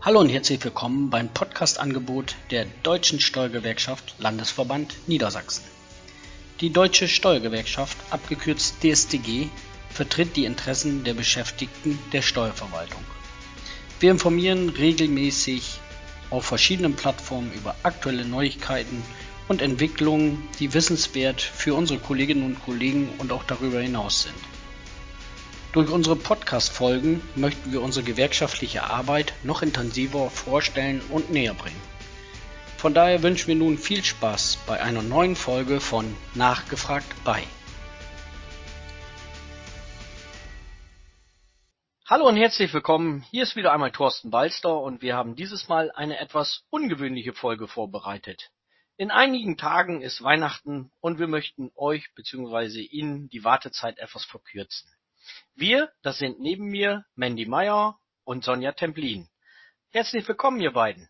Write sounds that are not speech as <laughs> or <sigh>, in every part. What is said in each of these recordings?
Hallo und herzlich willkommen beim Podcast-Angebot der Deutschen Steuergewerkschaft Landesverband Niedersachsen. Die Deutsche Steuergewerkschaft, abgekürzt DSTG, vertritt die Interessen der Beschäftigten der Steuerverwaltung. Wir informieren regelmäßig auf verschiedenen Plattformen über aktuelle Neuigkeiten und Entwicklungen, die wissenswert für unsere Kolleginnen und Kollegen und auch darüber hinaus sind. Durch unsere Podcast-Folgen möchten wir unsere gewerkschaftliche Arbeit noch intensiver vorstellen und näher bringen. Von daher wünschen wir nun viel Spaß bei einer neuen Folge von Nachgefragt bei. Hallo und herzlich willkommen. Hier ist wieder einmal Thorsten Balster und wir haben dieses Mal eine etwas ungewöhnliche Folge vorbereitet. In einigen Tagen ist Weihnachten und wir möchten euch bzw. Ihnen die Wartezeit etwas verkürzen. Wir, das sind neben mir Mandy Meyer und Sonja Templin. Herzlich willkommen, ihr beiden.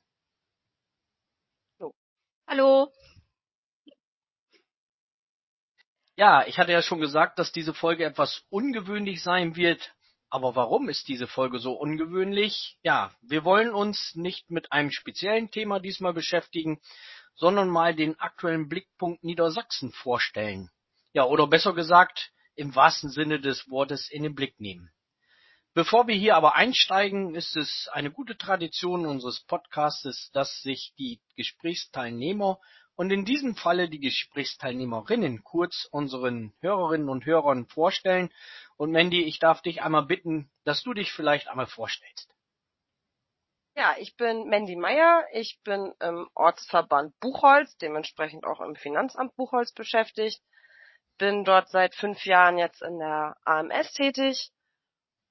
Hallo. Ja, ich hatte ja schon gesagt, dass diese Folge etwas ungewöhnlich sein wird. Aber warum ist diese Folge so ungewöhnlich? Ja, wir wollen uns nicht mit einem speziellen Thema diesmal beschäftigen, sondern mal den aktuellen Blickpunkt Niedersachsen vorstellen. Ja, oder besser gesagt, im wahrsten Sinne des Wortes in den Blick nehmen. Bevor wir hier aber einsteigen, ist es eine gute Tradition unseres Podcastes, dass sich die Gesprächsteilnehmer und in diesem Falle die Gesprächsteilnehmerinnen kurz unseren Hörerinnen und Hörern vorstellen. Und Mandy, ich darf dich einmal bitten, dass du dich vielleicht einmal vorstellst. Ja, ich bin Mandy Meyer. Ich bin im Ortsverband Buchholz, dementsprechend auch im Finanzamt Buchholz beschäftigt bin dort seit fünf Jahren jetzt in der AMS tätig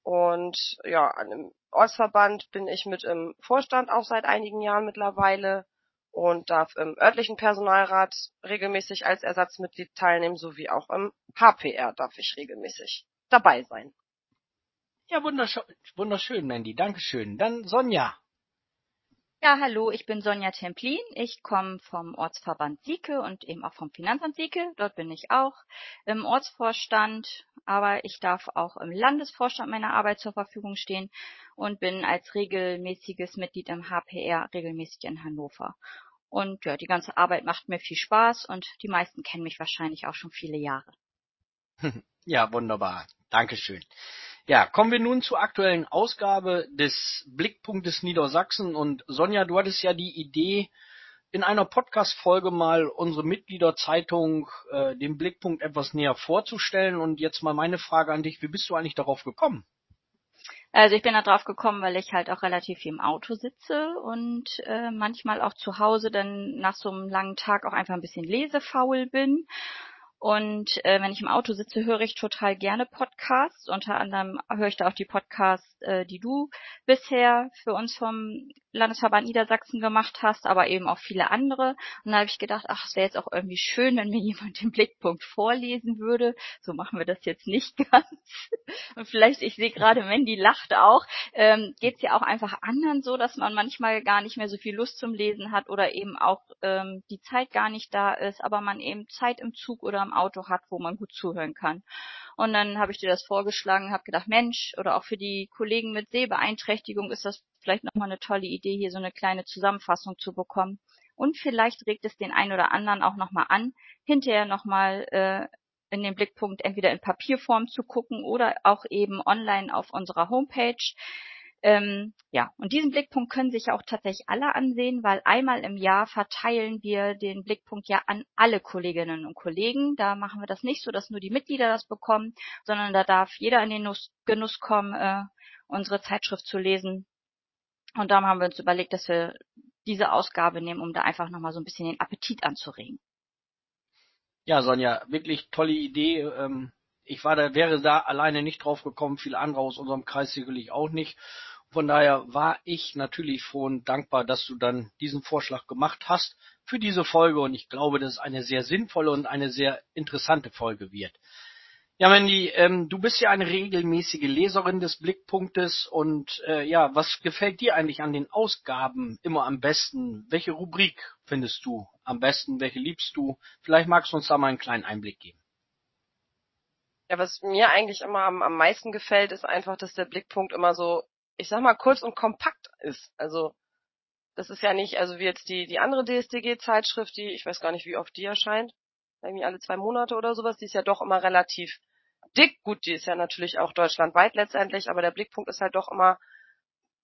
und ja, an dem Ortsverband bin ich mit im Vorstand auch seit einigen Jahren mittlerweile und darf im örtlichen Personalrat regelmäßig als Ersatzmitglied teilnehmen, sowie auch im HPR darf ich regelmäßig dabei sein. Ja, wunderschön, wunderschön, Mandy. Dankeschön. Dann Sonja. Ja, hallo, ich bin Sonja Templin. Ich komme vom Ortsverband Sieke und eben auch vom Finanzamt Sieke. Dort bin ich auch im Ortsvorstand, aber ich darf auch im Landesvorstand meiner Arbeit zur Verfügung stehen und bin als regelmäßiges Mitglied im HPR regelmäßig in Hannover. Und ja, die ganze Arbeit macht mir viel Spaß und die meisten kennen mich wahrscheinlich auch schon viele Jahre. <laughs> Ja, wunderbar. Dankeschön. Ja, kommen wir nun zur aktuellen Ausgabe des Blickpunktes Niedersachsen. Und Sonja, du hattest ja die Idee, in einer Podcast-Folge mal unsere Mitgliederzeitung, äh, den Blickpunkt etwas näher vorzustellen. Und jetzt mal meine Frage an dich, wie bist du eigentlich darauf gekommen? Also ich bin da drauf gekommen, weil ich halt auch relativ viel im Auto sitze und äh, manchmal auch zu Hause dann nach so einem langen Tag auch einfach ein bisschen lesefaul bin und äh, wenn ich im Auto sitze, höre ich total gerne Podcasts. Unter anderem höre ich da auch die Podcasts, äh, die du bisher für uns vom Landesverband Niedersachsen gemacht hast, aber eben auch viele andere. Und da habe ich gedacht, ach, es wäre jetzt auch irgendwie schön, wenn mir <laughs> jemand den Blickpunkt vorlesen würde. So machen wir das jetzt nicht <laughs> ganz. Und vielleicht, ich sehe gerade, Mandy lacht auch, ähm, geht es ja auch einfach anderen so, dass man manchmal gar nicht mehr so viel Lust zum Lesen hat oder eben auch ähm, die Zeit gar nicht da ist, aber man eben Zeit im Zug oder im Auto hat, wo man gut zuhören kann. Und dann habe ich dir das vorgeschlagen, habe gedacht, Mensch, oder auch für die Kollegen mit Sehbeeinträchtigung ist das vielleicht nochmal eine tolle Idee, hier so eine kleine Zusammenfassung zu bekommen. Und vielleicht regt es den einen oder anderen auch nochmal an, hinterher nochmal äh, in den Blickpunkt entweder in Papierform zu gucken oder auch eben online auf unserer Homepage. Ähm, ja, und diesen Blickpunkt können sich auch tatsächlich alle ansehen, weil einmal im Jahr verteilen wir den Blickpunkt ja an alle Kolleginnen und Kollegen. Da machen wir das nicht so, dass nur die Mitglieder das bekommen, sondern da darf jeder in den Genuss kommen, äh, unsere Zeitschrift zu lesen. Und darum haben wir uns überlegt, dass wir diese Ausgabe nehmen, um da einfach nochmal so ein bisschen den Appetit anzuregen. Ja, Sonja, wirklich tolle Idee. Ähm, ich war da, wäre da alleine nicht drauf gekommen, viele andere aus unserem Kreis sicherlich auch nicht. Von daher war ich natürlich und dankbar, dass du dann diesen Vorschlag gemacht hast für diese Folge und ich glaube, dass es eine sehr sinnvolle und eine sehr interessante Folge wird. Ja, Mandy, ähm, du bist ja eine regelmäßige Leserin des Blickpunktes und äh, ja, was gefällt dir eigentlich an den Ausgaben immer am besten? Welche Rubrik findest du am besten? Welche liebst du? Vielleicht magst du uns da mal einen kleinen Einblick geben. Ja, was mir eigentlich immer am, am meisten gefällt, ist einfach, dass der Blickpunkt immer so, ich sag mal, kurz und kompakt ist. Also das ist ja nicht, also wie jetzt die, die andere DSDG-Zeitschrift, die, ich weiß gar nicht, wie oft die erscheint, irgendwie alle zwei Monate oder sowas, die ist ja doch immer relativ dick. Gut, die ist ja natürlich auch deutschlandweit letztendlich, aber der Blickpunkt ist halt doch immer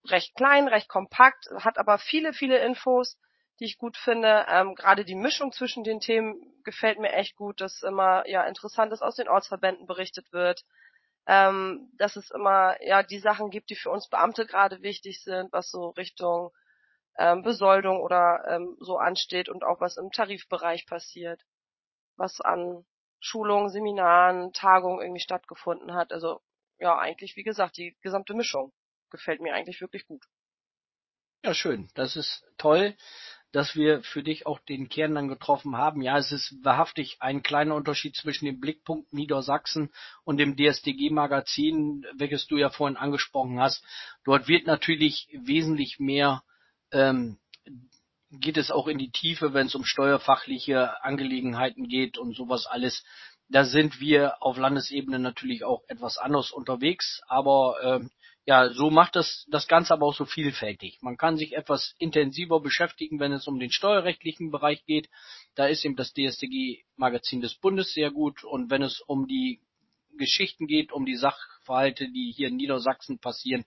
recht klein, recht kompakt, hat aber viele, viele Infos, die ich gut finde. Ähm, Gerade die Mischung zwischen den Themen gefällt mir echt gut, dass immer ja Interessantes aus den Ortsverbänden berichtet wird. Ähm, dass es immer ja die Sachen gibt, die für uns Beamte gerade wichtig sind, was so Richtung ähm, Besoldung oder ähm, so ansteht und auch was im Tarifbereich passiert, was an Schulungen, Seminaren, Tagungen irgendwie stattgefunden hat. Also ja, eigentlich wie gesagt, die gesamte Mischung gefällt mir eigentlich wirklich gut. Ja, schön. Das ist toll, dass wir für dich auch den Kern dann getroffen haben. Ja, es ist wahrhaftig ein kleiner Unterschied zwischen dem Blickpunkt Niedersachsen und dem DSDG-Magazin, welches du ja vorhin angesprochen hast. Dort wird natürlich wesentlich mehr ähm, geht es auch in die Tiefe, wenn es um steuerfachliche Angelegenheiten geht und sowas alles. Da sind wir auf Landesebene natürlich auch etwas anders unterwegs, aber ähm, ja, so macht das das Ganze aber auch so vielfältig. Man kann sich etwas intensiver beschäftigen, wenn es um den steuerrechtlichen Bereich geht. Da ist eben das DSDG-Magazin des Bundes sehr gut. Und wenn es um die Geschichten geht, um die Sachverhalte, die hier in Niedersachsen passieren,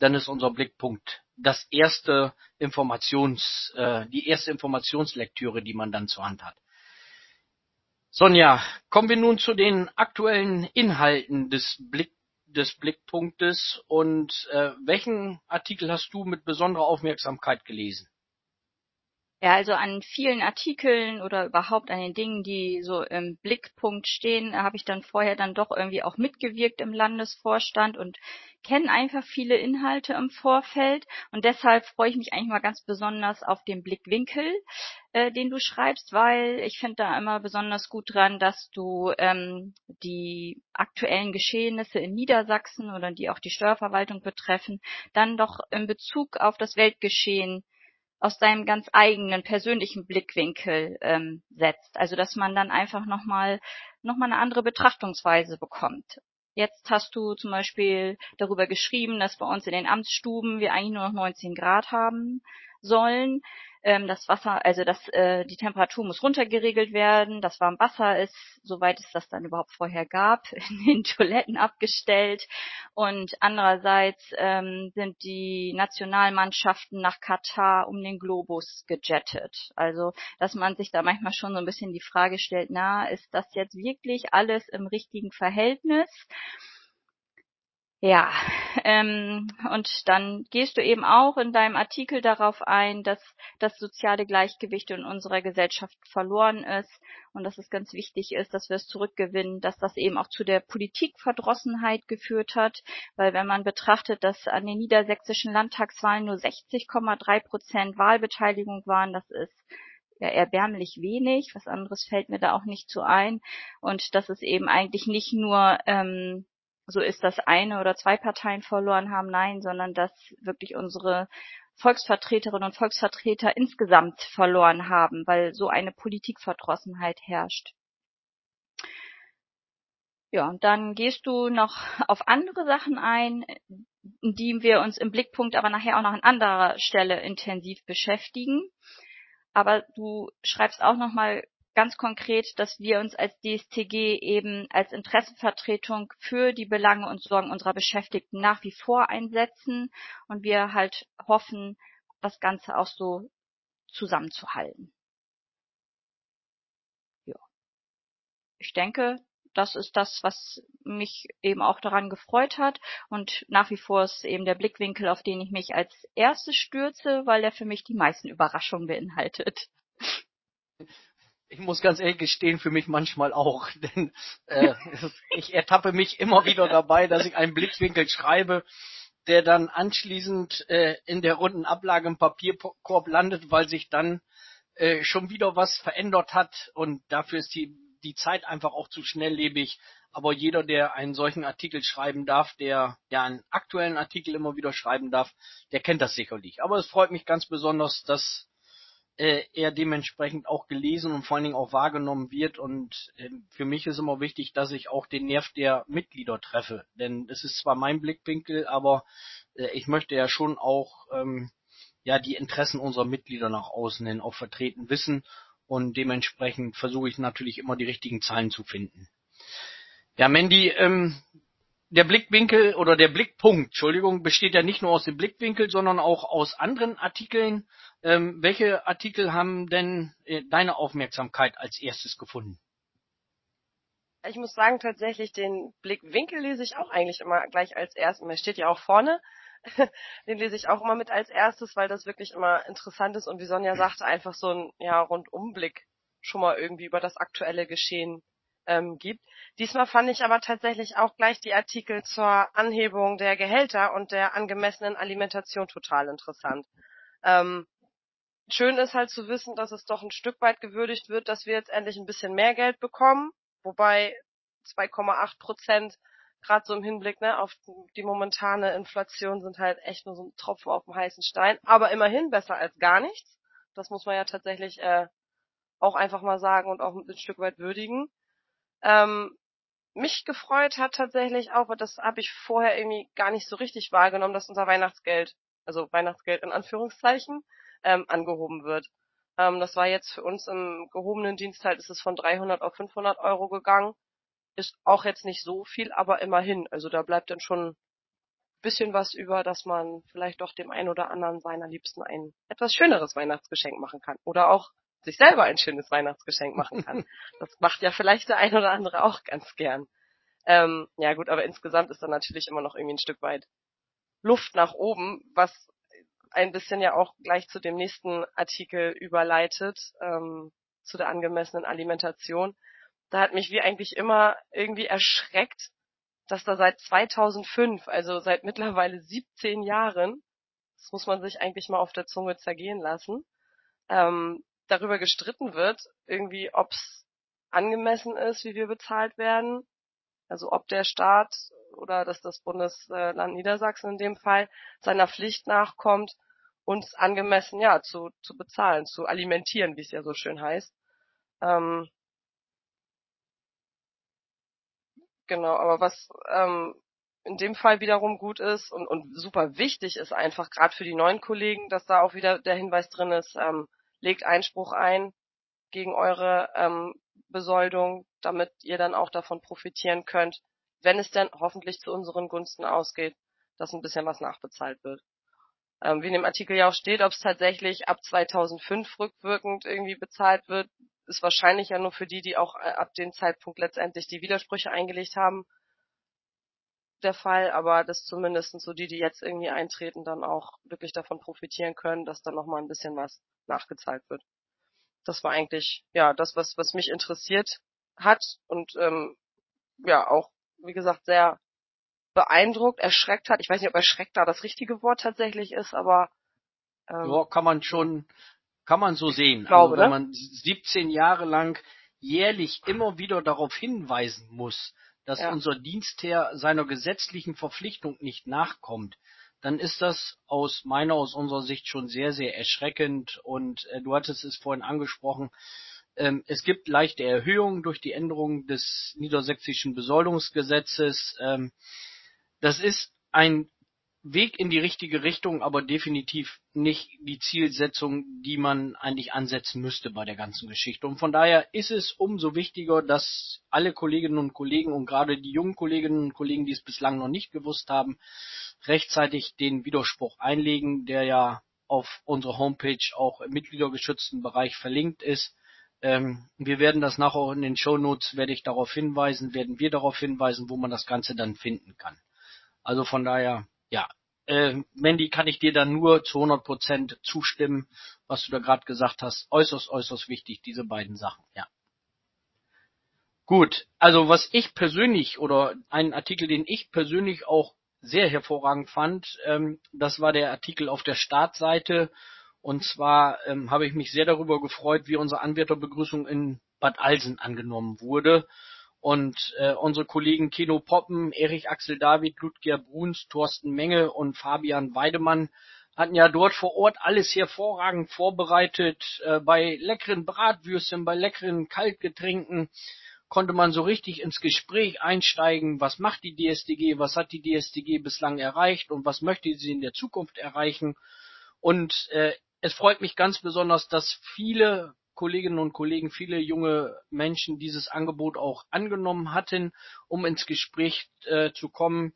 dann ist unser Blickpunkt das erste Informations, äh, die erste Informationslektüre, die man dann zur Hand hat. Sonja, kommen wir nun zu den aktuellen Inhalten des Blick des Blickpunktes und äh, welchen Artikel hast du mit besonderer Aufmerksamkeit gelesen? Ja, also an vielen Artikeln oder überhaupt an den Dingen, die so im Blickpunkt stehen, habe ich dann vorher dann doch irgendwie auch mitgewirkt im Landesvorstand und kenne einfach viele Inhalte im Vorfeld und deshalb freue ich mich eigentlich mal ganz besonders auf den Blickwinkel, äh, den du schreibst, weil ich finde da immer besonders gut dran, dass du ähm, die aktuellen Geschehnisse in Niedersachsen oder die auch die Steuerverwaltung betreffen, dann doch in Bezug auf das Weltgeschehen aus deinem ganz eigenen persönlichen Blickwinkel ähm, setzt. Also dass man dann einfach nochmal noch mal eine andere Betrachtungsweise bekommt. Jetzt hast du zum Beispiel darüber geschrieben, dass bei uns in den Amtsstuben wir eigentlich nur noch 19 Grad haben sollen ähm, das Wasser, also das, äh, die Temperatur muss runtergeregelt werden, das warme Wasser ist, soweit es das dann überhaupt vorher gab, <laughs> in den Toiletten abgestellt und andererseits ähm, sind die Nationalmannschaften nach Katar um den Globus gejettet. Also, dass man sich da manchmal schon so ein bisschen die Frage stellt, na, ist das jetzt wirklich alles im richtigen Verhältnis? Ja, ähm, und dann gehst du eben auch in deinem Artikel darauf ein, dass das soziale Gleichgewicht in unserer Gesellschaft verloren ist und dass es ganz wichtig ist, dass wir es zurückgewinnen, dass das eben auch zu der Politikverdrossenheit geführt hat, weil wenn man betrachtet, dass an den niedersächsischen Landtagswahlen nur 60,3 Prozent Wahlbeteiligung waren, das ist ja erbärmlich wenig, was anderes fällt mir da auch nicht zu ein. Und dass es eben eigentlich nicht nur ähm, so ist, dass eine oder zwei Parteien verloren haben, nein, sondern dass wirklich unsere Volksvertreterinnen und Volksvertreter insgesamt verloren haben, weil so eine Politikverdrossenheit herrscht. Ja, und dann gehst du noch auf andere Sachen ein, die wir uns im Blickpunkt aber nachher auch noch an anderer Stelle intensiv beschäftigen. Aber du schreibst auch nochmal ganz konkret, dass wir uns als DSTG eben als Interessenvertretung für die Belange und Sorgen unserer Beschäftigten nach wie vor einsetzen und wir halt hoffen, das Ganze auch so zusammenzuhalten. Ja. Ich denke, das ist das, was mich eben auch daran gefreut hat. Und nach wie vor ist eben der Blickwinkel, auf den ich mich als erstes stürze, weil er für mich die meisten Überraschungen beinhaltet ich muss ganz ehrlich gestehen, für mich manchmal auch. <laughs> Denn äh, ich ertappe mich immer wieder dabei, dass ich einen Blickwinkel schreibe, der dann anschließend äh, in der runden Ablage im Papierkorb landet, weil sich dann äh, schon wieder was verändert hat und dafür ist die, die Zeit einfach auch zu schnelllebig. Aber jeder, der einen solchen Artikel schreiben darf, der ja einen aktuellen Artikel immer wieder schreiben darf, der kennt das sicherlich. Aber es freut mich ganz besonders, dass äh, er dementsprechend auch gelesen und vor allen Dingen auch wahrgenommen wird. Und äh, für mich ist immer wichtig, dass ich auch den Nerv der Mitglieder treffe. Denn es ist zwar mein Blickwinkel, aber äh, ich möchte ja schon auch ähm, ja die Interessen unserer Mitglieder nach außen hin auch vertreten wissen und dementsprechend versuche ich natürlich immer die richtigen Zahlen zu finden. Ja, Mandy, ähm, der Blickwinkel oder der Blickpunkt, Entschuldigung, besteht ja nicht nur aus dem Blickwinkel, sondern auch aus anderen Artikeln. Ähm, welche Artikel haben denn äh, deine Aufmerksamkeit als erstes gefunden? Ich muss sagen, tatsächlich den Blickwinkel lese ich auch eigentlich immer gleich als erstes. Er steht ja auch vorne. <laughs> den lese ich auch immer mit als erstes, weil das wirklich immer interessant ist und wie Sonja sagte, einfach so ein ja, Rundumblick schon mal irgendwie über das aktuelle Geschehen ähm, gibt. Diesmal fand ich aber tatsächlich auch gleich die Artikel zur Anhebung der Gehälter und der angemessenen Alimentation total interessant. Ähm, schön ist halt zu wissen, dass es doch ein Stück weit gewürdigt wird, dass wir jetzt endlich ein bisschen mehr Geld bekommen, wobei 2,8 Prozent gerade so im Hinblick ne, auf die momentane Inflation sind halt echt nur so ein Tropfen auf dem heißen Stein, aber immerhin besser als gar nichts. Das muss man ja tatsächlich äh, auch einfach mal sagen und auch ein Stück weit würdigen. Ähm, mich gefreut hat tatsächlich auch, weil das habe ich vorher irgendwie gar nicht so richtig wahrgenommen, dass unser Weihnachtsgeld, also Weihnachtsgeld in Anführungszeichen, ähm, angehoben wird. Ähm, das war jetzt für uns im gehobenen Dienst halt, ist es von 300 auf 500 Euro gegangen. Ist auch jetzt nicht so viel, aber immerhin. Also da bleibt dann schon ein bisschen was über, dass man vielleicht doch dem einen oder anderen seiner Liebsten ein etwas schöneres Weihnachtsgeschenk machen kann. Oder auch sich selber ein schönes Weihnachtsgeschenk machen kann. <laughs> Das macht ja vielleicht der ein oder andere auch ganz gern. Ähm, ja gut, aber insgesamt ist da natürlich immer noch irgendwie ein Stück weit Luft nach oben, was ein bisschen ja auch gleich zu dem nächsten Artikel überleitet, ähm, zu der angemessenen Alimentation. Da hat mich wie eigentlich immer irgendwie erschreckt, dass da seit 2005, also seit mittlerweile 17 Jahren, das muss man sich eigentlich mal auf der Zunge zergehen lassen, ähm, darüber gestritten wird, irgendwie, ob es angemessen ist, wie wir bezahlt werden. Also ob der Staat oder dass das Bundesland Niedersachsen in dem Fall seiner Pflicht nachkommt, uns angemessen ja zu, zu bezahlen, zu alimentieren, wie es ja so schön heißt. Ähm, genau, aber was ähm, in dem Fall wiederum gut ist und, und super wichtig ist einfach gerade für die neuen Kollegen, dass da auch wieder der Hinweis drin ist, ähm, legt Einspruch ein gegen eure ähm, Besoldung, damit ihr dann auch davon profitieren könnt, wenn es denn hoffentlich zu unseren Gunsten ausgeht, dass ein bisschen was nachbezahlt wird. Ähm, wie in dem Artikel ja auch steht, ob es tatsächlich ab 2005 rückwirkend irgendwie bezahlt wird, ist wahrscheinlich ja nur für die, die auch äh, ab dem Zeitpunkt letztendlich die Widersprüche eingelegt haben, der Fall, aber dass zumindest so die, die jetzt irgendwie eintreten, dann auch wirklich davon profitieren können, dass dann nochmal ein bisschen was nachgezahlt wird. Das war eigentlich ja das, was, was mich interessiert hat und ähm, ja auch, wie gesagt, sehr beeindruckt, erschreckt hat. Ich weiß nicht, ob erschreckt da das richtige Wort tatsächlich ist, aber ähm, ja, kann man schon, kann man so sehen. Glaube, also wenn ne? man 17 Jahre lang jährlich immer wieder darauf hinweisen muss, dass ja. unser Dienstherr seiner gesetzlichen Verpflichtung nicht nachkommt, dann ist das aus meiner, aus unserer Sicht schon sehr, sehr erschreckend. Und äh, du hattest es vorhin angesprochen, ähm, es gibt leichte Erhöhungen durch die Änderung des niedersächsischen Besoldungsgesetzes. Ähm, das ist ein Weg in die richtige Richtung, aber definitiv nicht die Zielsetzung, die man eigentlich ansetzen müsste bei der ganzen Geschichte. Und von daher ist es umso wichtiger, dass alle Kolleginnen und Kollegen und gerade die jungen Kolleginnen und Kollegen, die es bislang noch nicht gewusst haben, rechtzeitig den Widerspruch einlegen, der ja auf unserer Homepage auch im mitgliedergeschützten Bereich verlinkt ist. Ähm, wir werden das nachher in den Show Notes, werde ich darauf hinweisen, werden wir darauf hinweisen, wo man das Ganze dann finden kann. Also von daher, ja, äh, Mandy, kann ich dir dann nur zu 100 Prozent zustimmen, was du da gerade gesagt hast. Äußerst, äußerst wichtig, diese beiden Sachen, ja. Gut, also was ich persönlich oder einen Artikel, den ich persönlich auch sehr hervorragend fand, ähm, das war der Artikel auf der Startseite. Und zwar ähm, habe ich mich sehr darüber gefreut, wie unsere Anwärterbegrüßung in Bad Alsen angenommen wurde. Und äh, unsere Kollegen Keno Poppen, Erich Axel David, Ludger Bruns, Thorsten Menge und Fabian Weidemann hatten ja dort vor Ort alles hervorragend vorbereitet, äh, bei leckeren Bratwürstchen, bei leckeren Kaltgetränken. konnte man so richtig ins Gespräch einsteigen, was macht die DSDG, was hat die DSDG bislang erreicht und was möchte sie in der Zukunft erreichen. Und äh, es freut mich ganz besonders, dass viele Kolleginnen und Kollegen, viele junge Menschen dieses Angebot auch angenommen hatten, um ins Gespräch äh, zu kommen.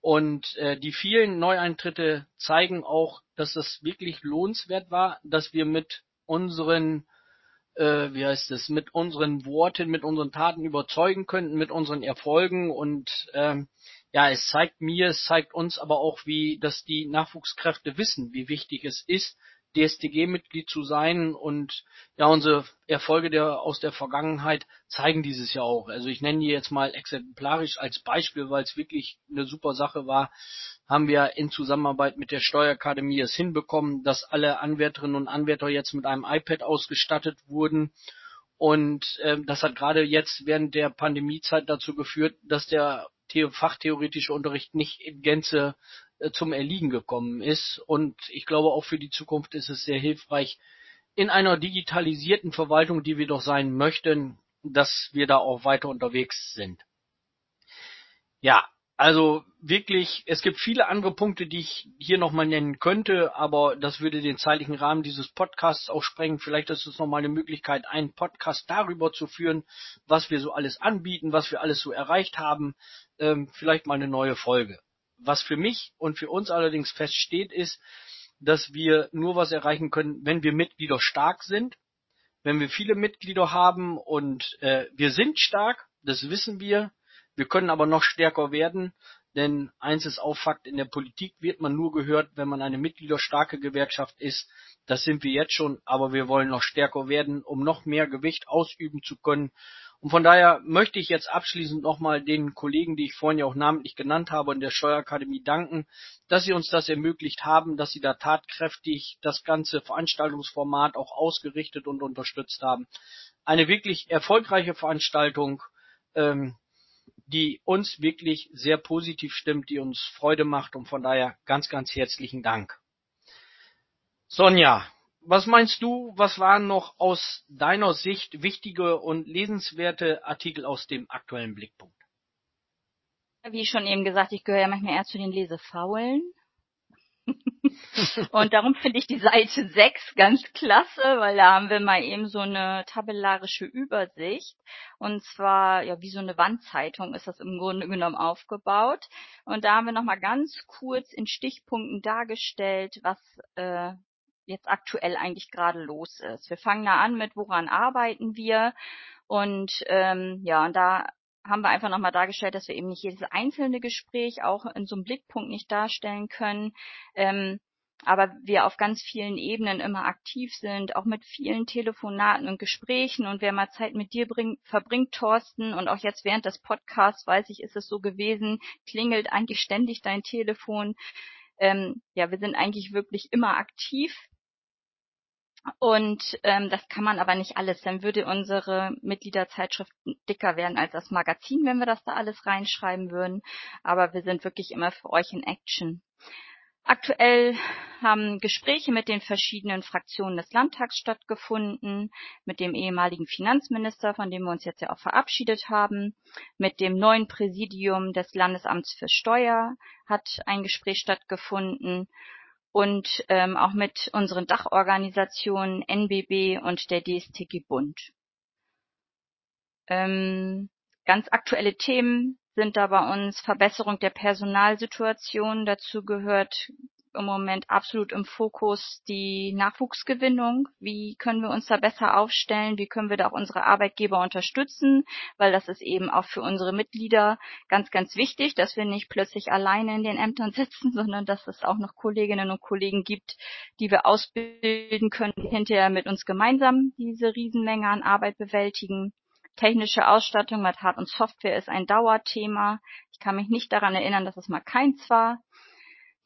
Und äh, die vielen Neueintritte zeigen auch, dass das wirklich lohnenswert war, dass wir mit unseren äh, wie heißt es, mit unseren Worten, mit unseren Taten überzeugen könnten, mit unseren Erfolgen und ähm, ja, es zeigt mir, es zeigt uns aber auch, wie, dass die Nachwuchskräfte wissen, wie wichtig es ist, DSTG-Mitglied zu sein und ja, unsere Erfolge der, aus der Vergangenheit zeigen dieses ja auch. Also ich nenne die jetzt mal exemplarisch als Beispiel, weil es wirklich eine super Sache war, haben wir in Zusammenarbeit mit der Steuerakademie es hinbekommen, dass alle Anwärterinnen und Anwärter jetzt mit einem iPad ausgestattet wurden. Und äh, das hat gerade jetzt während der Pandemiezeit dazu geführt, dass der fachtheoretische Unterricht nicht in Gänze zum Erliegen gekommen ist. Und ich glaube, auch für die Zukunft ist es sehr hilfreich, in einer digitalisierten Verwaltung, die wir doch sein möchten, dass wir da auch weiter unterwegs sind. Ja, also wirklich, es gibt viele andere Punkte, die ich hier nochmal nennen könnte, aber das würde den zeitlichen Rahmen dieses Podcasts auch sprengen. Vielleicht ist es nochmal eine Möglichkeit, einen Podcast darüber zu führen, was wir so alles anbieten, was wir alles so erreicht haben. Ähm, vielleicht mal eine neue Folge. Was für mich und für uns allerdings feststeht, ist, dass wir nur was erreichen können, wenn wir Mitglieder stark sind, wenn wir viele Mitglieder haben und äh, wir sind stark, das wissen wir, wir können aber noch stärker werden, denn eins ist auch Fakt, in der Politik wird man nur gehört, wenn man eine mitgliederstarke Gewerkschaft ist. Das sind wir jetzt schon, aber wir wollen noch stärker werden, um noch mehr Gewicht ausüben zu können. Und von daher möchte ich jetzt abschließend nochmal den Kollegen, die ich vorhin ja auch namentlich genannt habe, in der Steuerakademie danken, dass sie uns das ermöglicht haben, dass sie da tatkräftig das ganze Veranstaltungsformat auch ausgerichtet und unterstützt haben. Eine wirklich erfolgreiche Veranstaltung. Ähm, die uns wirklich sehr positiv stimmt, die uns Freude macht und von daher ganz, ganz herzlichen Dank. Sonja, was meinst du, was waren noch aus deiner Sicht wichtige und lesenswerte Artikel aus dem aktuellen Blickpunkt? Wie schon eben gesagt, ich gehöre ja manchmal eher zu den Lesefaulen. <laughs> und darum finde ich die Seite 6 ganz klasse, weil da haben wir mal eben so eine tabellarische Übersicht. Und zwar, ja, wie so eine Wandzeitung ist das im Grunde genommen aufgebaut. Und da haben wir nochmal ganz kurz in Stichpunkten dargestellt, was äh, jetzt aktuell eigentlich gerade los ist. Wir fangen da an mit, woran arbeiten wir? Und ähm, ja, und da haben wir einfach nochmal dargestellt, dass wir eben nicht jedes einzelne Gespräch auch in so einem Blickpunkt nicht darstellen können. Ähm, aber wir auf ganz vielen Ebenen immer aktiv sind, auch mit vielen Telefonaten und Gesprächen. Und wer mal Zeit mit dir bring, verbringt, Thorsten, und auch jetzt während des Podcasts, weiß ich, ist es so gewesen, klingelt eigentlich ständig dein Telefon. Ähm, ja, wir sind eigentlich wirklich immer aktiv und ähm, das kann man aber nicht alles. Dann würde unsere Mitgliederzeitschrift dicker werden als das Magazin, wenn wir das da alles reinschreiben würden. Aber wir sind wirklich immer für euch in Action. Aktuell haben Gespräche mit den verschiedenen Fraktionen des Landtags stattgefunden, mit dem ehemaligen Finanzminister, von dem wir uns jetzt ja auch verabschiedet haben, mit dem neuen Präsidium des Landesamts für Steuer hat ein Gespräch stattgefunden und ähm, auch mit unseren Dachorganisationen NBB und der DSTG Bund. Ähm, ganz aktuelle Themen sind da bei uns Verbesserung der Personalsituation. Dazu gehört im Moment absolut im Fokus die Nachwuchsgewinnung. Wie können wir uns da besser aufstellen? Wie können wir da auch unsere Arbeitgeber unterstützen? Weil das ist eben auch für unsere Mitglieder ganz, ganz wichtig, dass wir nicht plötzlich alleine in den Ämtern <laughs> sitzen, sondern dass es auch noch Kolleginnen und Kollegen gibt, die wir ausbilden können, hinterher mit uns gemeinsam diese Riesenmenge an Arbeit bewältigen. Technische Ausstattung mit Hard- und Software ist ein Dauerthema. Ich kann mich nicht daran erinnern, dass es mal keins war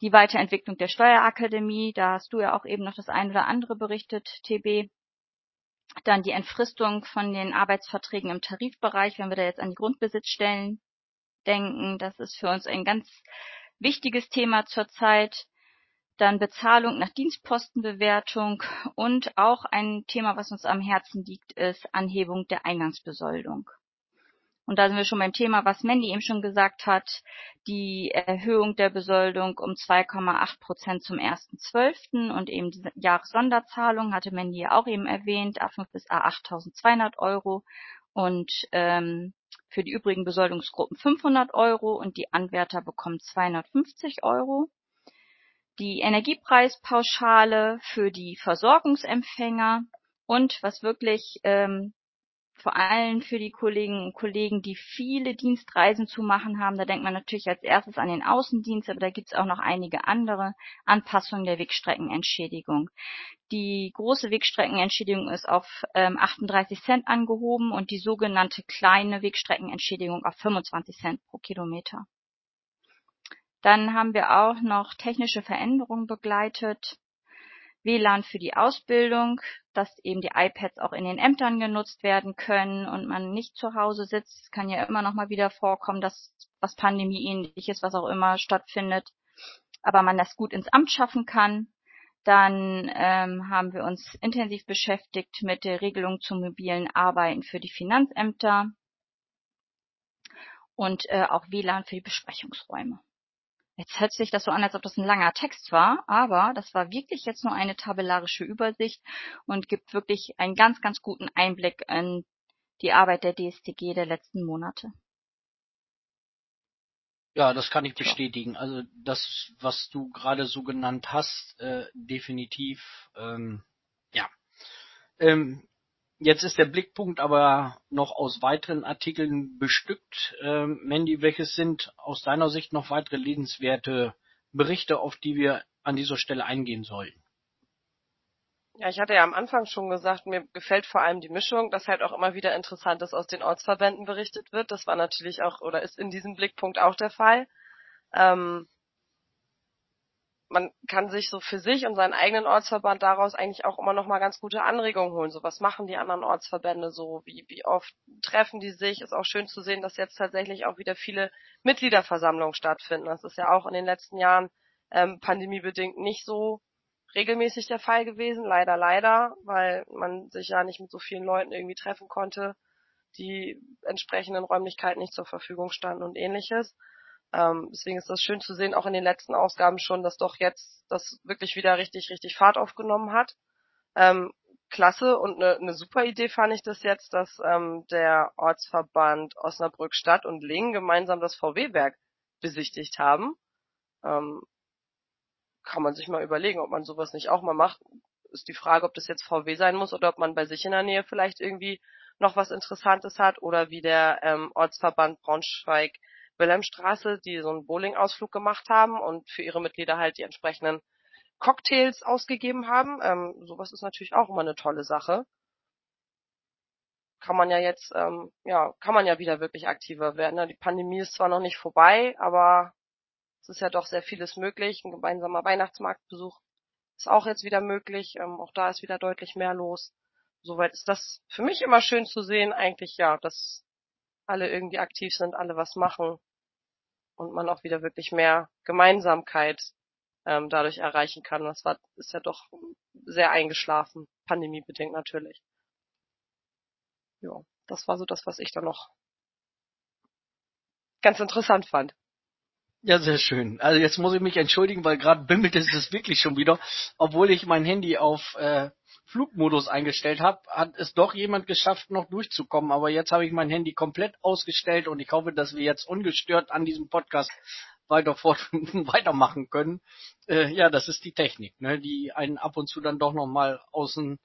die Weiterentwicklung der Steuerakademie, da hast du ja auch eben noch das ein oder andere berichtet, TB. Dann die Entfristung von den Arbeitsverträgen im Tarifbereich, wenn wir da jetzt an die Grundbesitzstellen denken, das ist für uns ein ganz wichtiges Thema zurzeit. Dann Bezahlung nach Dienstpostenbewertung und auch ein Thema, was uns am Herzen liegt, ist Anhebung der Eingangsbesoldung. Und da sind wir schon beim Thema, was Mandy eben schon gesagt hat, die Erhöhung der Besoldung um 2,8 Prozent zum 1.12. und eben die Jahressonderzahlung hatte Mandy ja auch eben erwähnt, A5 bis A8.200 Euro und ähm, für die übrigen Besoldungsgruppen 500 Euro und die Anwärter bekommen 250 Euro. Die Energiepreispauschale für die Versorgungsempfänger und was wirklich ähm, vor allem für die Kolleginnen und Kollegen, die viele Dienstreisen zu machen haben. Da denkt man natürlich als erstes an den Außendienst, aber da gibt es auch noch einige andere Anpassungen der Wegstreckenentschädigung. Die große Wegstreckenentschädigung ist auf ähm, 38 Cent angehoben und die sogenannte kleine Wegstreckenentschädigung auf 25 Cent pro Kilometer. Dann haben wir auch noch technische Veränderungen begleitet. WLAN für die Ausbildung, dass eben die iPads auch in den Ämtern genutzt werden können und man nicht zu Hause sitzt. Es kann ja immer noch mal wieder vorkommen, dass was Pandemieähnliches, was auch immer stattfindet, aber man das gut ins Amt schaffen kann. Dann ähm, haben wir uns intensiv beschäftigt mit der Regelung zum mobilen Arbeiten für die Finanzämter und äh, auch WLAN für die Besprechungsräume. Jetzt hört sich das so an, als ob das ein langer Text war, aber das war wirklich jetzt nur eine tabellarische Übersicht und gibt wirklich einen ganz, ganz guten Einblick in die Arbeit der DSTG der letzten Monate. Ja, das kann ich bestätigen. Also das, was du gerade so genannt hast, äh, definitiv, ähm, ja. Ähm, Jetzt ist der Blickpunkt aber noch aus weiteren Artikeln bestückt. Ähm, Mandy, welches sind aus deiner Sicht noch weitere lesenswerte Berichte, auf die wir an dieser Stelle eingehen sollten? Ja, ich hatte ja am Anfang schon gesagt, mir gefällt vor allem die Mischung, dass halt auch immer wieder Interessantes aus den Ortsverbänden berichtet wird. Das war natürlich auch oder ist in diesem Blickpunkt auch der Fall. Ähm, man kann sich so für sich und seinen eigenen Ortsverband daraus eigentlich auch immer noch mal ganz gute Anregungen holen. So was machen die anderen Ortsverbände so, wie wie oft treffen die sich? Ist auch schön zu sehen, dass jetzt tatsächlich auch wieder viele Mitgliederversammlungen stattfinden. Das ist ja auch in den letzten Jahren ähm, pandemiebedingt nicht so regelmäßig der Fall gewesen, leider leider, weil man sich ja nicht mit so vielen Leuten irgendwie treffen konnte, die entsprechenden Räumlichkeiten nicht zur Verfügung standen und ähnliches. Ähm, deswegen ist das schön zu sehen, auch in den letzten Ausgaben schon, dass doch jetzt das wirklich wieder richtig, richtig Fahrt aufgenommen hat. Ähm, klasse und eine ne super Idee fand ich das jetzt, dass ähm, der Ortsverband Osnabrück Stadt und Lingen gemeinsam das VW-Werk besichtigt haben. Ähm, kann man sich mal überlegen, ob man sowas nicht auch mal macht. Ist die Frage, ob das jetzt VW sein muss oder ob man bei sich in der Nähe vielleicht irgendwie noch was Interessantes hat oder wie der ähm, Ortsverband Braunschweig Wilhelmstraße, die so einen Bowling-Ausflug gemacht haben und für ihre Mitglieder halt die entsprechenden Cocktails ausgegeben haben. Ähm, sowas ist natürlich auch immer eine tolle Sache. Kann man ja jetzt, ähm, ja, kann man ja wieder wirklich aktiver werden. Ne? Die Pandemie ist zwar noch nicht vorbei, aber es ist ja doch sehr vieles möglich. Ein gemeinsamer Weihnachtsmarktbesuch ist auch jetzt wieder möglich. Ähm, auch da ist wieder deutlich mehr los. Soweit ist das für mich immer schön zu sehen, eigentlich ja, dass alle irgendwie aktiv sind, alle was machen und man auch wieder wirklich mehr Gemeinsamkeit ähm, dadurch erreichen kann. Das war ist ja doch sehr eingeschlafen, pandemiebedingt natürlich. Ja, das war so das, was ich da noch ganz interessant fand. Ja, sehr schön. Also jetzt muss ich mich entschuldigen, weil gerade bimmelt es wirklich schon wieder, obwohl ich mein Handy auf äh, Flugmodus eingestellt habe, hat es doch jemand geschafft, noch durchzukommen. Aber jetzt habe ich mein Handy komplett ausgestellt und ich hoffe, dass wir jetzt ungestört an diesem Podcast weiter fort <laughs> weitermachen können. Äh, ja, das ist die Technik, ne, die einen ab und zu dann doch nochmal außen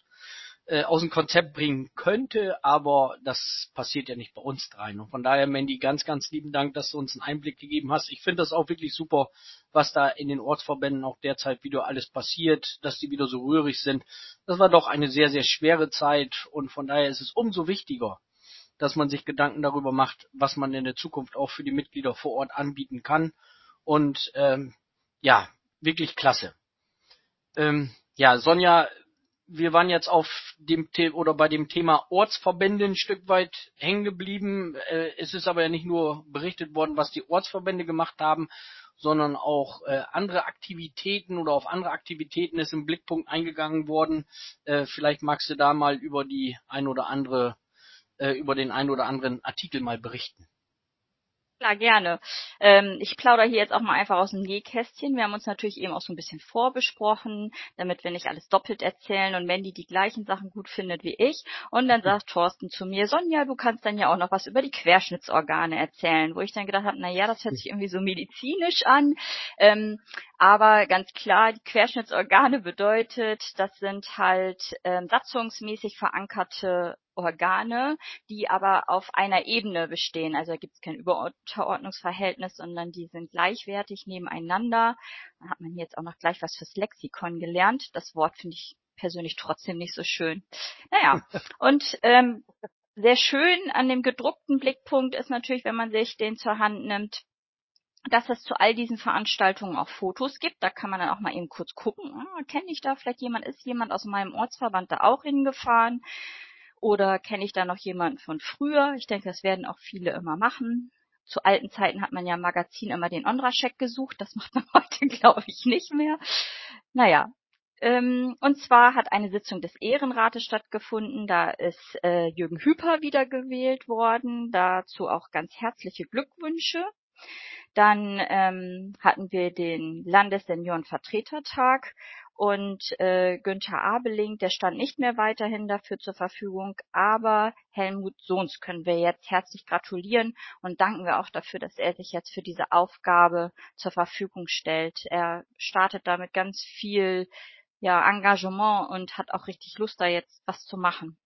äh, aus dem Konzept bringen könnte, aber das passiert ja nicht bei uns dreien. Und von daher, Mandy, ganz, ganz lieben Dank, dass du uns einen Einblick gegeben hast. Ich finde das auch wirklich super, was da in den Ortsverbänden auch derzeit wieder alles passiert, dass die wieder so rührig sind. Das war doch eine sehr, sehr schwere Zeit und von daher ist es umso wichtiger, dass man sich Gedanken darüber macht, was man in der Zukunft auch für die Mitglieder vor Ort anbieten kann. Und ähm, ja, wirklich klasse. Ähm, ja, Sonja, wir waren jetzt auf dem The oder bei dem Thema Ortsverbände ein Stück weit hängen geblieben. Äh, es ist aber ja nicht nur berichtet worden, was die Ortsverbände gemacht haben, sondern auch äh, andere Aktivitäten oder auf andere Aktivitäten ist im Blickpunkt eingegangen worden. Äh, vielleicht magst du da mal über die ein oder andere äh, über den einen oder anderen Artikel mal berichten? Klar, gerne. Ähm, ich plaudere hier jetzt auch mal einfach aus dem Nähkästchen. Wir haben uns natürlich eben auch so ein bisschen vorbesprochen, damit wir nicht alles doppelt erzählen und Mandy die gleichen Sachen gut findet wie ich. Und dann sagt Thorsten zu mir, Sonja, du kannst dann ja auch noch was über die Querschnittsorgane erzählen, wo ich dann gedacht habe, na ja, das hört sich irgendwie so medizinisch an. Ähm, aber ganz klar, die Querschnittsorgane bedeutet, das sind halt ähm, satzungsmäßig verankerte Organe, die aber auf einer Ebene bestehen. Also da gibt es kein Überordnungsverhältnis, sondern die sind gleichwertig nebeneinander. Da hat man jetzt auch noch gleich was fürs Lexikon gelernt. Das Wort finde ich persönlich trotzdem nicht so schön. Naja, <laughs> und ähm, sehr schön an dem gedruckten Blickpunkt ist natürlich, wenn man sich den zur Hand nimmt, dass es zu all diesen Veranstaltungen auch Fotos gibt. Da kann man dann auch mal eben kurz gucken, ah, kenne ich da vielleicht jemand, ist jemand aus meinem Ortsverband da auch hingefahren? Oder kenne ich da noch jemanden von früher? Ich denke, das werden auch viele immer machen. Zu alten Zeiten hat man ja im Magazin immer den Ondra-Check gesucht. Das <laughs> macht man heute, glaube ich, nicht mehr. Naja. Ähm, und zwar hat eine Sitzung des Ehrenrates stattgefunden. Da ist äh, Jürgen Hüper wiedergewählt worden. Dazu auch ganz herzliche Glückwünsche. Dann ähm, hatten wir den Landesseniorenvertretertag und äh, Günther Abeling, der stand nicht mehr weiterhin dafür zur Verfügung, aber Helmut Sohns können wir jetzt herzlich gratulieren und danken wir auch dafür, dass er sich jetzt für diese Aufgabe zur Verfügung stellt. Er startet damit ganz viel ja, Engagement und hat auch richtig Lust, da jetzt was zu machen.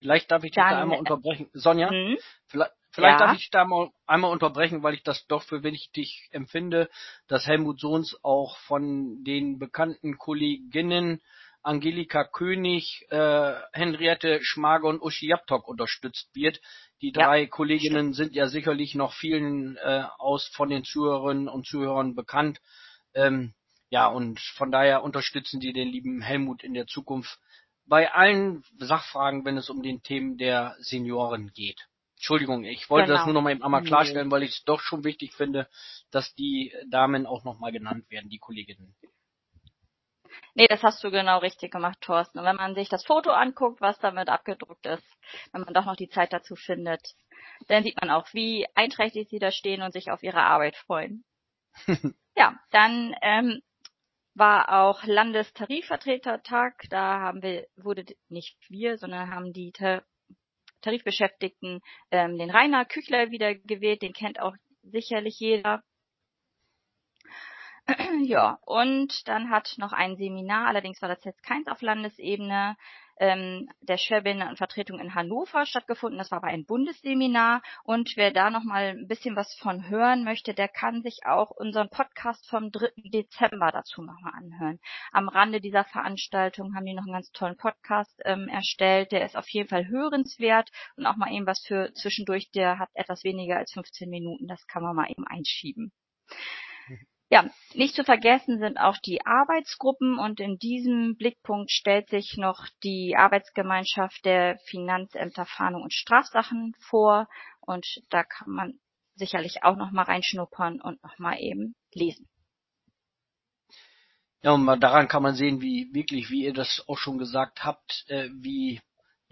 Vielleicht darf ich dich da einmal unterbrechen. Sonja, hm? vielleicht, Vielleicht ja. darf ich da mal einmal unterbrechen, weil ich das doch für wichtig empfinde, dass Helmut Sohns auch von den bekannten Kolleginnen Angelika König, äh, Henriette Schmager und Uschi Japtok unterstützt wird. Die drei ja, Kolleginnen stimmt. sind ja sicherlich noch vielen äh, aus von den Zuhörerinnen und Zuhörern bekannt. Ähm, ja, und von daher unterstützen die den lieben Helmut in der Zukunft bei allen Sachfragen, wenn es um den Themen der Senioren geht. Entschuldigung, ich wollte genau. das nur noch mal eben einmal klarstellen, weil ich es doch schon wichtig finde, dass die Damen auch noch mal genannt werden, die Kolleginnen. Nee, das hast du genau richtig gemacht, Thorsten. Und wenn man sich das Foto anguckt, was damit abgedruckt ist, wenn man doch noch die Zeit dazu findet, dann sieht man auch, wie einträchtig sie da stehen und sich auf ihre Arbeit freuen. <laughs> ja, dann ähm, war auch Landestarifvertretertag. Da haben wir, wurde nicht wir, sondern haben die Tarifbeschäftigten ähm, den Rainer Küchler wieder gewählt, den kennt auch sicherlich jeder. <clears throat> ja, und dann hat noch ein Seminar, allerdings war das jetzt keins auf Landesebene, ähm, der Schwerbehindertenvertretung in Hannover stattgefunden. Das war aber ein Bundesseminar. Und wer da noch mal ein bisschen was von hören möchte, der kann sich auch unseren Podcast vom 3. Dezember dazu nochmal anhören. Am Rande dieser Veranstaltung haben die noch einen ganz tollen Podcast ähm, erstellt. Der ist auf jeden Fall hörenswert und auch mal eben was für zwischendurch. Der hat etwas weniger als 15 Minuten. Das kann man mal eben einschieben. Ja, nicht zu vergessen sind auch die Arbeitsgruppen und in diesem Blickpunkt stellt sich noch die Arbeitsgemeinschaft der Finanzämter Fahndung und Strafsachen vor und da kann man sicherlich auch noch mal reinschnuppern und noch mal eben lesen. Ja, und daran kann man sehen, wie wirklich, wie ihr das auch schon gesagt habt, äh, wie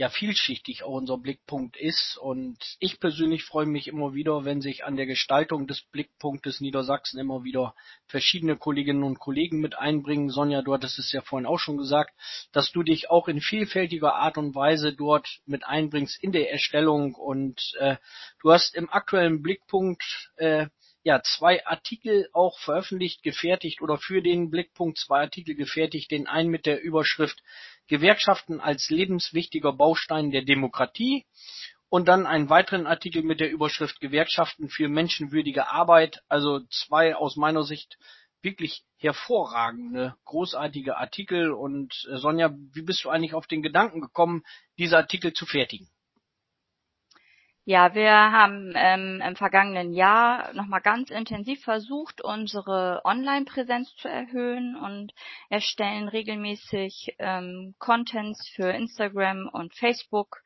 ja vielschichtig auch unser Blickpunkt ist. Und ich persönlich freue mich immer wieder, wenn sich an der Gestaltung des Blickpunktes Niedersachsen immer wieder verschiedene Kolleginnen und Kollegen mit einbringen. Sonja, du hattest es ja vorhin auch schon gesagt, dass du dich auch in vielfältiger Art und Weise dort mit einbringst in der Erstellung. Und äh, du hast im aktuellen Blickpunkt äh, ja zwei Artikel auch veröffentlicht, gefertigt oder für den Blickpunkt zwei Artikel gefertigt. Den einen mit der Überschrift Gewerkschaften als lebenswichtiger Baustein der Demokratie und dann einen weiteren Artikel mit der Überschrift Gewerkschaften für menschenwürdige Arbeit. Also zwei aus meiner Sicht wirklich hervorragende, großartige Artikel. Und äh, Sonja, wie bist du eigentlich auf den Gedanken gekommen, diese Artikel zu fertigen? Ja, wir haben ähm, im vergangenen Jahr nochmal ganz intensiv versucht, unsere Online-Präsenz zu erhöhen und erstellen regelmäßig ähm, Contents für Instagram und Facebook.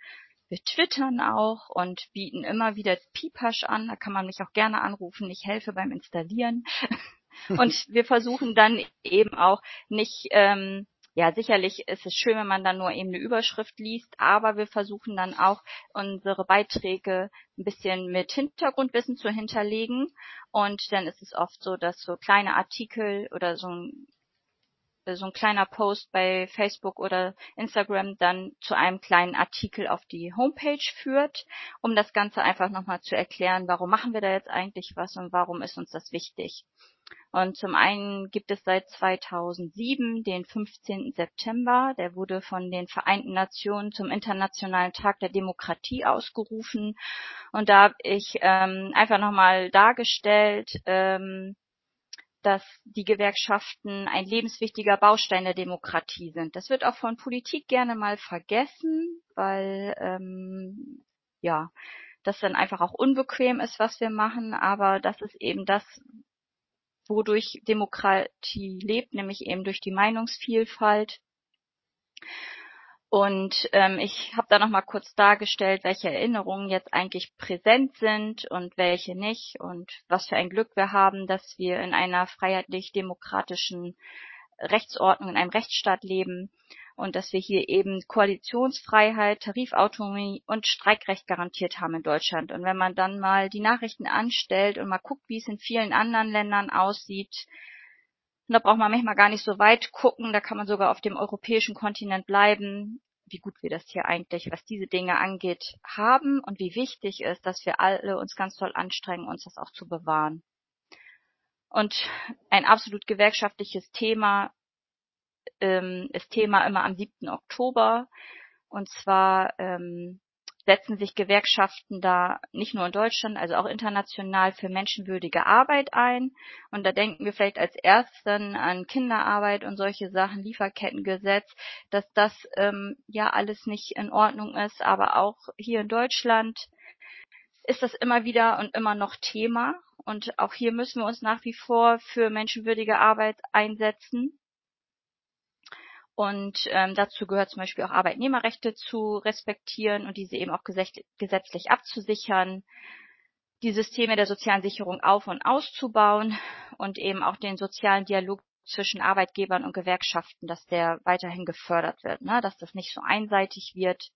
Wir twittern auch und bieten immer wieder Pipasch an. Da kann man mich auch gerne anrufen. Ich helfe beim Installieren. <laughs> und wir versuchen dann eben auch nicht ähm, ja, sicherlich ist es schön, wenn man dann nur eben eine Überschrift liest, aber wir versuchen dann auch unsere Beiträge ein bisschen mit Hintergrundwissen zu hinterlegen. Und dann ist es oft so, dass so kleine Artikel oder so ein so ein kleiner Post bei Facebook oder Instagram dann zu einem kleinen Artikel auf die Homepage führt, um das Ganze einfach nochmal zu erklären, warum machen wir da jetzt eigentlich was und warum ist uns das wichtig. Und zum einen gibt es seit 2007 den 15. September, der wurde von den Vereinten Nationen zum Internationalen Tag der Demokratie ausgerufen. Und da habe ich ähm, einfach nochmal dargestellt, ähm, dass die Gewerkschaften ein lebenswichtiger Baustein der Demokratie sind. Das wird auch von Politik gerne mal vergessen, weil ähm, ja das dann einfach auch unbequem ist, was wir machen. Aber das ist eben das, wodurch Demokratie lebt, nämlich eben durch die Meinungsvielfalt. Und ähm, ich habe da nochmal kurz dargestellt, welche Erinnerungen jetzt eigentlich präsent sind und welche nicht und was für ein Glück wir haben, dass wir in einer freiheitlich-demokratischen Rechtsordnung, in einem Rechtsstaat leben und dass wir hier eben Koalitionsfreiheit, Tarifautonomie und Streikrecht garantiert haben in Deutschland. Und wenn man dann mal die Nachrichten anstellt und mal guckt, wie es in vielen anderen Ländern aussieht, da braucht man manchmal gar nicht so weit gucken, da kann man sogar auf dem europäischen Kontinent bleiben wie gut wir das hier eigentlich, was diese Dinge angeht, haben und wie wichtig ist, dass wir alle uns ganz toll anstrengen, uns das auch zu bewahren. Und ein absolut gewerkschaftliches Thema ähm, ist Thema immer am 7. Oktober. Und zwar ähm, setzen sich Gewerkschaften da nicht nur in Deutschland, also auch international für menschenwürdige Arbeit ein. Und da denken wir vielleicht als erstes an Kinderarbeit und solche Sachen, Lieferkettengesetz, dass das ähm, ja alles nicht in Ordnung ist. Aber auch hier in Deutschland ist das immer wieder und immer noch Thema. Und auch hier müssen wir uns nach wie vor für menschenwürdige Arbeit einsetzen. Und ähm, dazu gehört zum Beispiel auch Arbeitnehmerrechte zu respektieren und diese eben auch gesetzlich abzusichern, die Systeme der sozialen Sicherung auf und auszubauen und eben auch den sozialen Dialog zwischen Arbeitgebern und Gewerkschaften, dass der weiterhin gefördert wird, ne? dass das nicht so einseitig wird.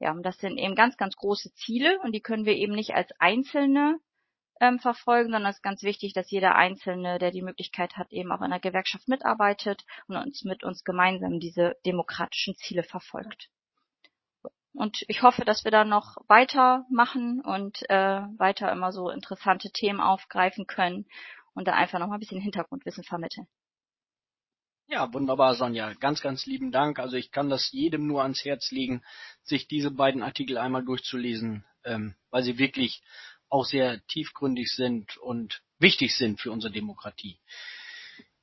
Ja, und das sind eben ganz, ganz große Ziele und die können wir eben nicht als Einzelne ähm, verfolgen, sondern es ist ganz wichtig, dass jeder Einzelne, der die Möglichkeit hat, eben auch in der Gewerkschaft mitarbeitet und uns mit uns gemeinsam diese demokratischen Ziele verfolgt. Und ich hoffe, dass wir da noch weitermachen und äh, weiter immer so interessante Themen aufgreifen können und da einfach noch mal ein bisschen Hintergrundwissen vermitteln. Ja, wunderbar, Sonja. Ganz, ganz lieben Dank. Also ich kann das jedem nur ans Herz legen, sich diese beiden Artikel einmal durchzulesen, ähm, weil sie wirklich auch sehr tiefgründig sind und wichtig sind für unsere Demokratie.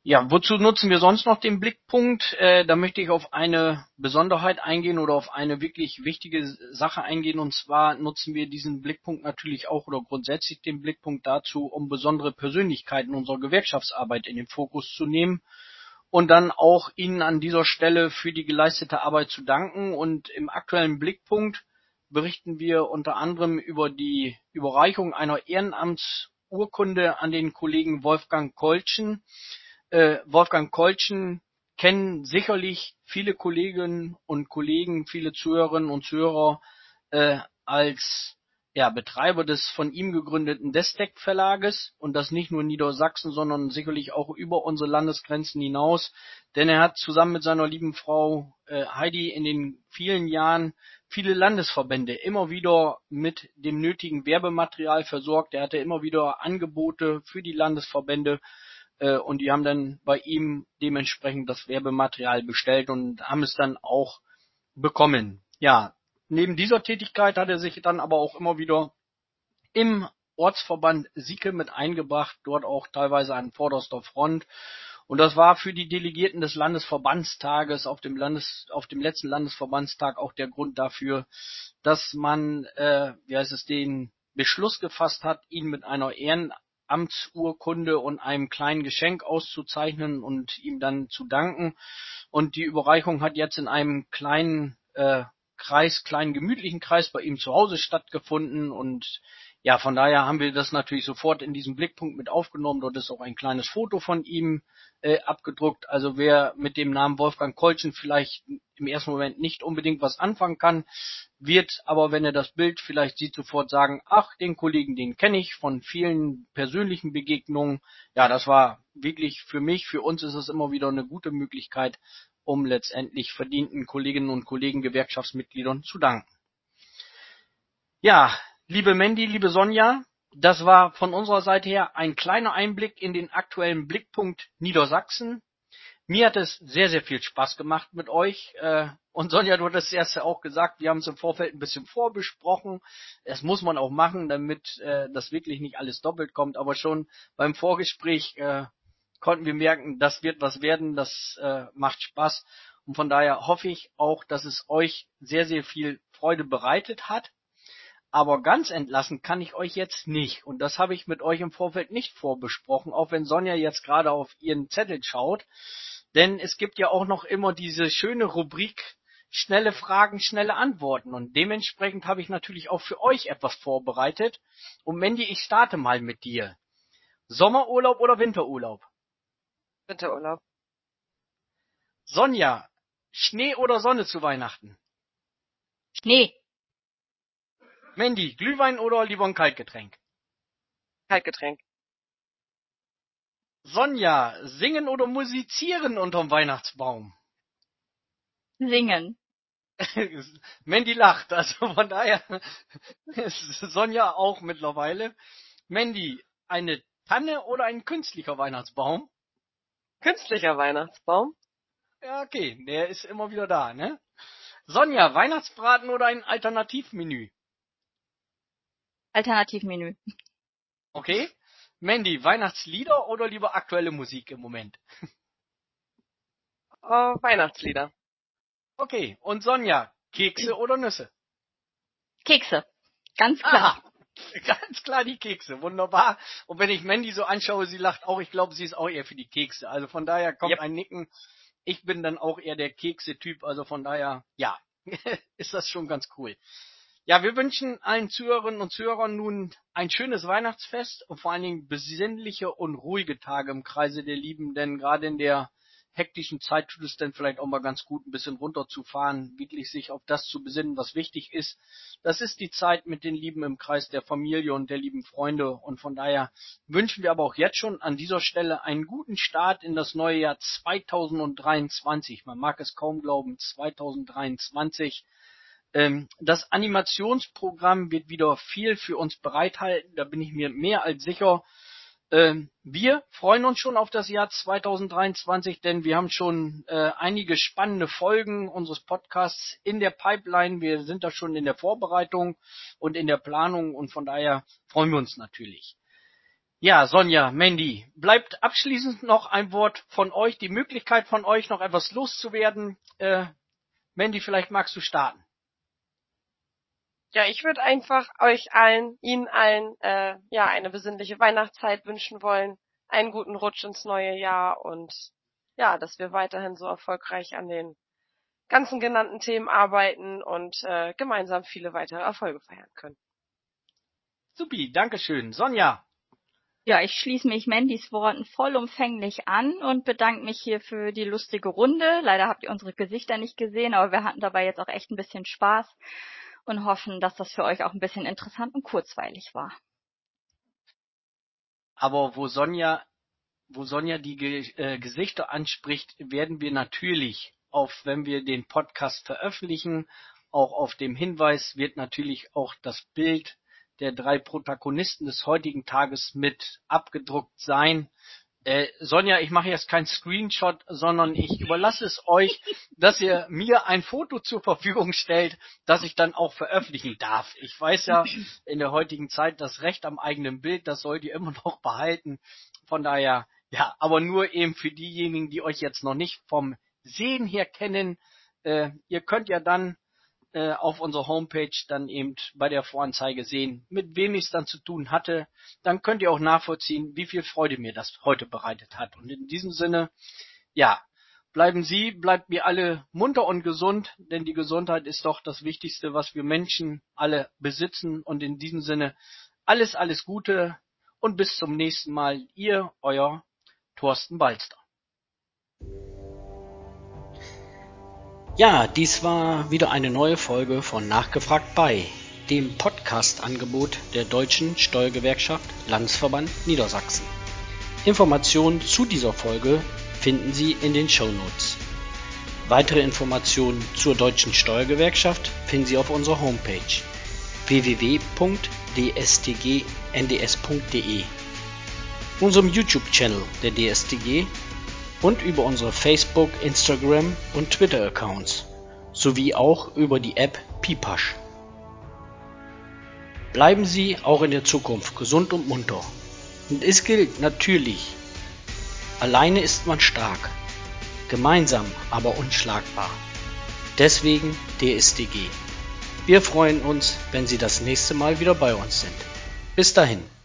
Ja, wozu nutzen wir sonst noch den Blickpunkt? Äh, da möchte ich auf eine Besonderheit eingehen oder auf eine wirklich wichtige Sache eingehen. Und zwar nutzen wir diesen Blickpunkt natürlich auch oder grundsätzlich den Blickpunkt dazu, um besondere Persönlichkeiten unserer Gewerkschaftsarbeit in den Fokus zu nehmen und dann auch Ihnen an dieser Stelle für die geleistete Arbeit zu danken. Und im aktuellen Blickpunkt berichten wir unter anderem über die Überreichung einer Ehrenamtsurkunde an den Kollegen Wolfgang Koltschen. Äh, Wolfgang Koltschen kennen sicherlich viele Kolleginnen und Kollegen, viele Zuhörerinnen und Zuhörer äh, als ja, Betreiber des von ihm gegründeten Destec Verlages und das nicht nur in Niedersachsen, sondern sicherlich auch über unsere Landesgrenzen hinaus, denn er hat zusammen mit seiner lieben Frau äh, Heidi in den vielen Jahren viele Landesverbände immer wieder mit dem nötigen Werbematerial versorgt. Er hatte immer wieder Angebote für die Landesverbände äh, und die haben dann bei ihm dementsprechend das Werbematerial bestellt und haben es dann auch bekommen. Ja, Neben dieser Tätigkeit hat er sich dann aber auch immer wieder im Ortsverband Sieke mit eingebracht, dort auch teilweise an vorderster Front. Und das war für die Delegierten des Landesverbandstages auf dem Landes, auf dem letzten Landesverbandstag auch der Grund dafür, dass man, äh, wie heißt es, den Beschluss gefasst hat, ihn mit einer Ehrenamtsurkunde und einem kleinen Geschenk auszuzeichnen und ihm dann zu danken. Und die Überreichung hat jetzt in einem kleinen äh, Kreis, kleinen gemütlichen Kreis bei ihm zu Hause stattgefunden und ja, von daher haben wir das natürlich sofort in diesem Blickpunkt mit aufgenommen. Dort ist auch ein kleines Foto von ihm äh, abgedruckt. Also wer mit dem Namen Wolfgang Kolchen vielleicht im ersten Moment nicht unbedingt was anfangen kann, wird aber, wenn er das Bild vielleicht sieht, sofort sagen, ach, den Kollegen, den kenne ich von vielen persönlichen Begegnungen. Ja, das war wirklich für mich, für uns ist es immer wieder eine gute Möglichkeit, um letztendlich verdienten Kolleginnen und Kollegen, Gewerkschaftsmitgliedern zu danken. Ja, liebe Mandy, liebe Sonja, das war von unserer Seite her ein kleiner Einblick in den aktuellen Blickpunkt Niedersachsen. Mir hat es sehr, sehr viel Spaß gemacht mit euch. Äh, und Sonja, du hattest erst ja auch gesagt, wir haben es im Vorfeld ein bisschen vorbesprochen. Das muss man auch machen, damit äh, das wirklich nicht alles doppelt kommt. Aber schon beim Vorgespräch äh, konnten wir merken, das wird was werden, das macht Spaß. Und von daher hoffe ich auch, dass es euch sehr, sehr viel Freude bereitet hat. Aber ganz entlassen kann ich euch jetzt nicht. Und das habe ich mit euch im Vorfeld nicht vorbesprochen, auch wenn Sonja jetzt gerade auf ihren Zettel schaut. Denn es gibt ja auch noch immer diese schöne Rubrik schnelle Fragen, schnelle Antworten. Und dementsprechend habe ich natürlich auch für euch etwas vorbereitet. Und Mandy, ich starte mal mit dir. Sommerurlaub oder Winterurlaub? Winterurlaub. Sonja, Schnee oder Sonne zu Weihnachten? Schnee. Mandy, Glühwein oder lieber ein Kaltgetränk? Kaltgetränk. Sonja, singen oder musizieren unterm Weihnachtsbaum? Singen. <laughs> Mandy lacht, also von daher ist Sonja auch mittlerweile. Mandy, eine Tanne oder ein künstlicher Weihnachtsbaum? Künstlicher Weihnachtsbaum. Ja, okay, der ist immer wieder da, ne? Sonja, Weihnachtsbraten oder ein Alternativmenü? Alternativmenü. Okay. Mandy, Weihnachtslieder oder lieber aktuelle Musik im Moment? Uh, Weihnachtslieder. Okay. Und Sonja, Kekse oder Nüsse? Kekse. Ganz klar. Aha. <laughs> Ganz klar die Kekse, wunderbar. Und wenn ich Mandy so anschaue, sie lacht auch. Ich glaube, sie ist auch eher für die Kekse. Also von daher kommt yep. ein Nicken. Ich bin dann auch eher der Kekse-Typ. Also von daher, ja, <laughs> ist das schon ganz cool. Ja, wir wünschen allen Zuhörerinnen und Zuhörern nun ein schönes Weihnachtsfest und vor allen Dingen besinnliche und ruhige Tage im Kreise der Lieben, denn gerade in der hektischen Zeit tut es dann vielleicht auch mal ganz gut, ein bisschen runterzufahren, wirklich sich auf das zu besinnen, was wichtig ist. Das ist die Zeit mit den Lieben im Kreis der Familie und der lieben Freunde und von daher wünschen wir aber auch jetzt schon an dieser Stelle einen guten Start in das neue Jahr 2023. Man mag es kaum glauben, 2023 ähm, das Animationsprogramm wird wieder viel für uns bereithalten, da bin ich mir mehr als sicher. Ähm, wir freuen uns schon auf das Jahr 2023, denn wir haben schon äh, einige spannende Folgen unseres Podcasts in der Pipeline. Wir sind da schon in der Vorbereitung und in der Planung und von daher freuen wir uns natürlich. Ja, Sonja, Mandy, bleibt abschließend noch ein Wort von euch, die Möglichkeit von euch, noch etwas loszuwerden. Äh, Mandy, vielleicht magst du starten. Ja, ich würde einfach euch allen, Ihnen allen, äh, ja, eine besinnliche Weihnachtszeit wünschen wollen, einen guten Rutsch ins neue Jahr und ja, dass wir weiterhin so erfolgreich an den ganzen genannten Themen arbeiten und äh, gemeinsam viele weitere Erfolge feiern können. Supi, Dankeschön. Sonja. Ja, ich schließe mich Mandys Worten vollumfänglich an und bedanke mich hier für die lustige Runde. Leider habt ihr unsere Gesichter nicht gesehen, aber wir hatten dabei jetzt auch echt ein bisschen Spaß und hoffen, dass das für euch auch ein bisschen interessant und kurzweilig war. Aber wo Sonja, wo Sonja die Ge äh, Gesichter anspricht, werden wir natürlich auf, wenn wir den Podcast veröffentlichen, auch auf dem Hinweis wird natürlich auch das Bild der drei Protagonisten des heutigen Tages mit abgedruckt sein. Äh, Sonja, ich mache jetzt keinen Screenshot, sondern ich überlasse es euch, dass ihr mir ein Foto zur Verfügung stellt, das ich dann auch veröffentlichen darf. Ich weiß ja in der heutigen Zeit das Recht am eigenen Bild, das sollt ihr immer noch behalten. Von daher, ja, aber nur eben für diejenigen, die euch jetzt noch nicht vom Sehen her kennen. Äh, ihr könnt ja dann äh, auf unserer Homepage dann eben bei der Voranzeige sehen, mit wem ich es dann zu tun hatte. Dann könnt ihr auch nachvollziehen, wie viel Freude mir das heute bereitet hat. Und in diesem Sinne, ja, bleiben Sie, bleibt mir alle munter und gesund, denn die Gesundheit ist doch das Wichtigste, was wir Menschen alle besitzen. Und in diesem Sinne Alles, alles Gute und bis zum nächsten Mal. Ihr, euer Thorsten Balster. Ja, dies war wieder eine neue Folge von Nachgefragt bei, dem Podcast-Angebot der Deutschen Steuergewerkschaft Landesverband Niedersachsen. Informationen zu dieser Folge finden Sie in den Show Notes. Weitere Informationen zur Deutschen Steuergewerkschaft finden Sie auf unserer Homepage www.dstgnds.de, unserem YouTube-Channel der DSTG und über unsere Facebook, Instagram und Twitter-Accounts sowie auch über die App Pipasch. Bleiben Sie auch in der Zukunft gesund und munter. Und es gilt natürlich, alleine ist man stark, gemeinsam aber unschlagbar. Deswegen DSDG. Wir freuen uns, wenn Sie das nächste Mal wieder bei uns sind. Bis dahin.